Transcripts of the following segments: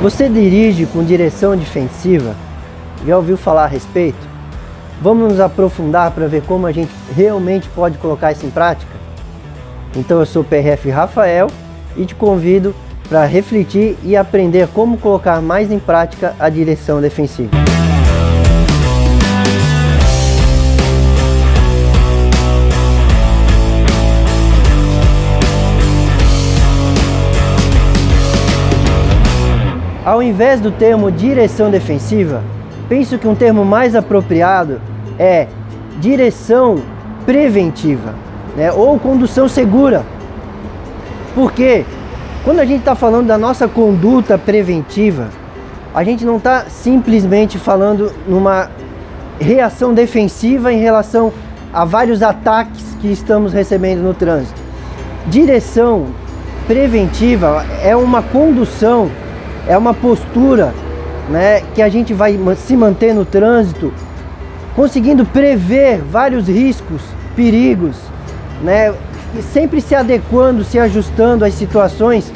Você dirige com direção defensiva? Já ouviu falar a respeito? Vamos nos aprofundar para ver como a gente realmente pode colocar isso em prática? Então eu sou o PRF Rafael e te convido para refletir e aprender como colocar mais em prática a direção defensiva. Ao invés do termo direção defensiva, penso que um termo mais apropriado é direção preventiva, né? ou condução segura. Porque quando a gente está falando da nossa conduta preventiva, a gente não está simplesmente falando numa reação defensiva em relação a vários ataques que estamos recebendo no trânsito. Direção preventiva é uma condução é uma postura né, que a gente vai se manter no trânsito, conseguindo prever vários riscos, perigos, né, e sempre se adequando, se ajustando às situações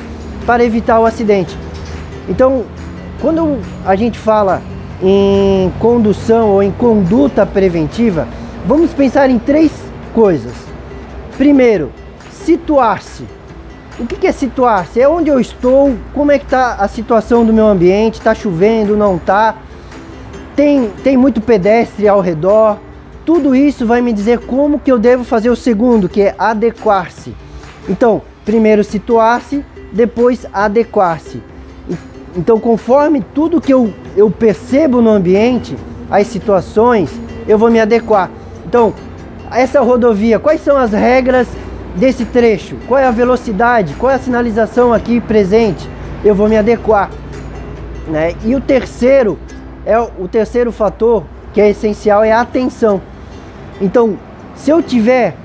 para evitar o acidente. Então, quando a gente fala em condução ou em conduta preventiva, vamos pensar em três coisas. Primeiro, situar-se. O que é situar-se? É onde eu estou, como é que está a situação do meu ambiente, está chovendo, não está, tem, tem muito pedestre ao redor. Tudo isso vai me dizer como que eu devo fazer o segundo, que é adequar-se. Então, primeiro situar-se, depois adequar-se. Então, conforme tudo que eu, eu percebo no ambiente, as situações, eu vou me adequar. Então, essa rodovia, quais são as regras desse trecho, qual é a velocidade, qual é a sinalização aqui presente, eu vou me adequar. Né? E o terceiro, é o terceiro fator que é essencial é a atenção. Então, se eu tiver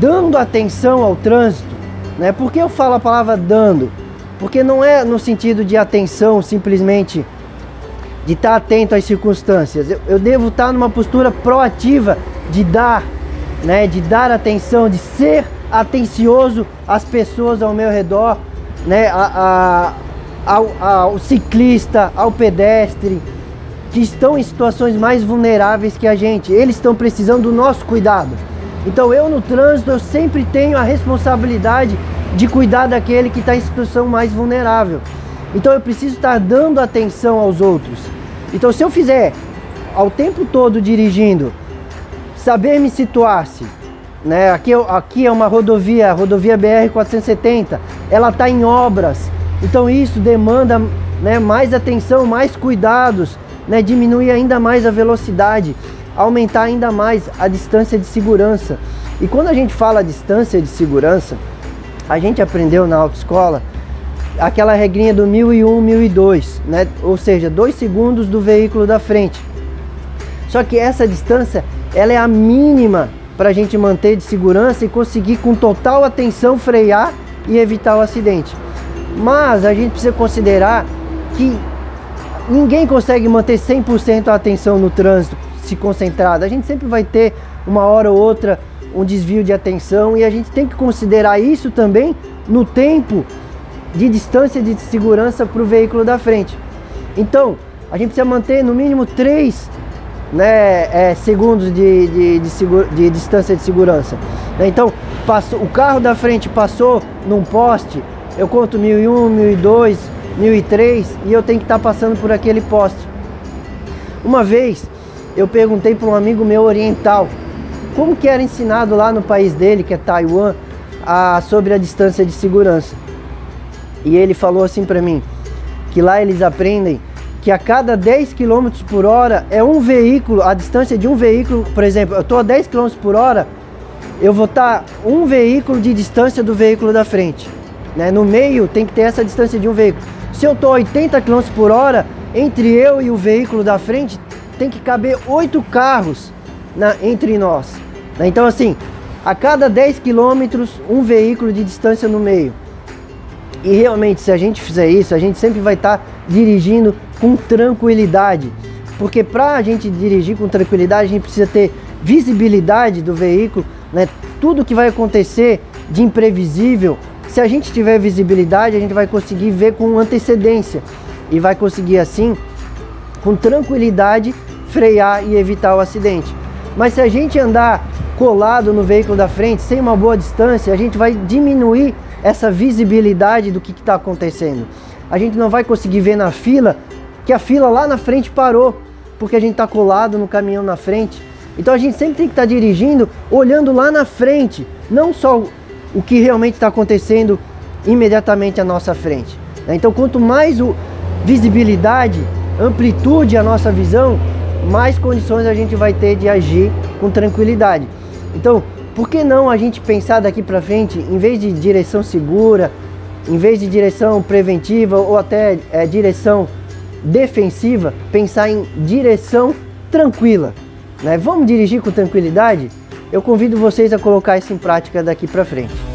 dando atenção ao trânsito, né? Por que eu falo a palavra dando? Porque não é no sentido de atenção simplesmente de estar atento às circunstâncias. Eu, eu devo estar numa postura proativa de dar né, de dar atenção, de ser atencioso às pessoas ao meu redor, né, a, a, ao, ao ciclista, ao pedestre, que estão em situações mais vulneráveis que a gente. Eles estão precisando do nosso cuidado. Então eu no trânsito eu sempre tenho a responsabilidade de cuidar daquele que está em situação mais vulnerável. Então eu preciso estar dando atenção aos outros. Então se eu fizer ao tempo todo dirigindo saber me situar-se. Né? Aqui, aqui é uma rodovia, rodovia BR-470, ela está em obras, então isso demanda né, mais atenção, mais cuidados, né, diminuir ainda mais a velocidade, aumentar ainda mais a distância de segurança. E quando a gente fala distância de segurança, a gente aprendeu na autoescola aquela regrinha do 1001, 1002, né? ou seja, dois segundos do veículo da frente. Só que essa distância ela é a mínima para a gente manter de segurança e conseguir com total atenção frear e evitar o acidente. Mas a gente precisa considerar que ninguém consegue manter 100% a atenção no trânsito se concentrado. A gente sempre vai ter uma hora ou outra um desvio de atenção e a gente tem que considerar isso também no tempo de distância de segurança para o veículo da frente. Então, a gente precisa manter no mínimo 3 né, é, segundos de, de, de, de, distância de segurança. Né? Então, passou, o carro da frente passou num poste, eu conto 1001, 1002, 1003 e eu tenho que estar tá passando por aquele poste. Uma vez eu perguntei para um amigo meu oriental como que era ensinado lá no país dele, que é Taiwan, a, sobre a distância de segurança. E ele falou assim para mim que lá eles aprendem que a cada 10 km por hora é um veículo, a distância de um veículo, por exemplo, eu estou a 10 km por hora, eu vou estar tá um veículo de distância do veículo da frente. Né? No meio tem que ter essa distância de um veículo. Se eu estou a 80 km por hora, entre eu e o veículo da frente tem que caber oito carros na, entre nós. Né? Então assim, a cada 10 km um veículo de distância no meio. E realmente, se a gente fizer isso, a gente sempre vai estar tá dirigindo com tranquilidade. Porque para a gente dirigir com tranquilidade, a gente precisa ter visibilidade do veículo, né? Tudo que vai acontecer de imprevisível, se a gente tiver visibilidade, a gente vai conseguir ver com antecedência. e vai conseguir assim, com tranquilidade, frear e evitar o acidente. Mas se a gente andar colado no veículo da frente, sem uma boa distância, a gente vai diminuir essa visibilidade do que está acontecendo. A gente não vai conseguir ver na fila que a fila lá na frente parou, porque a gente está colado no caminhão na frente. Então a gente sempre tem que estar tá dirigindo olhando lá na frente, não só o que realmente está acontecendo imediatamente à nossa frente. Né? Então quanto mais visibilidade, amplitude a nossa visão, mais condições a gente vai ter de agir com tranquilidade. Então, por que não a gente pensar daqui para frente, em vez de direção segura, em vez de direção preventiva ou até é, direção defensiva, pensar em direção tranquila? Né? Vamos dirigir com tranquilidade? Eu convido vocês a colocar isso em prática daqui para frente.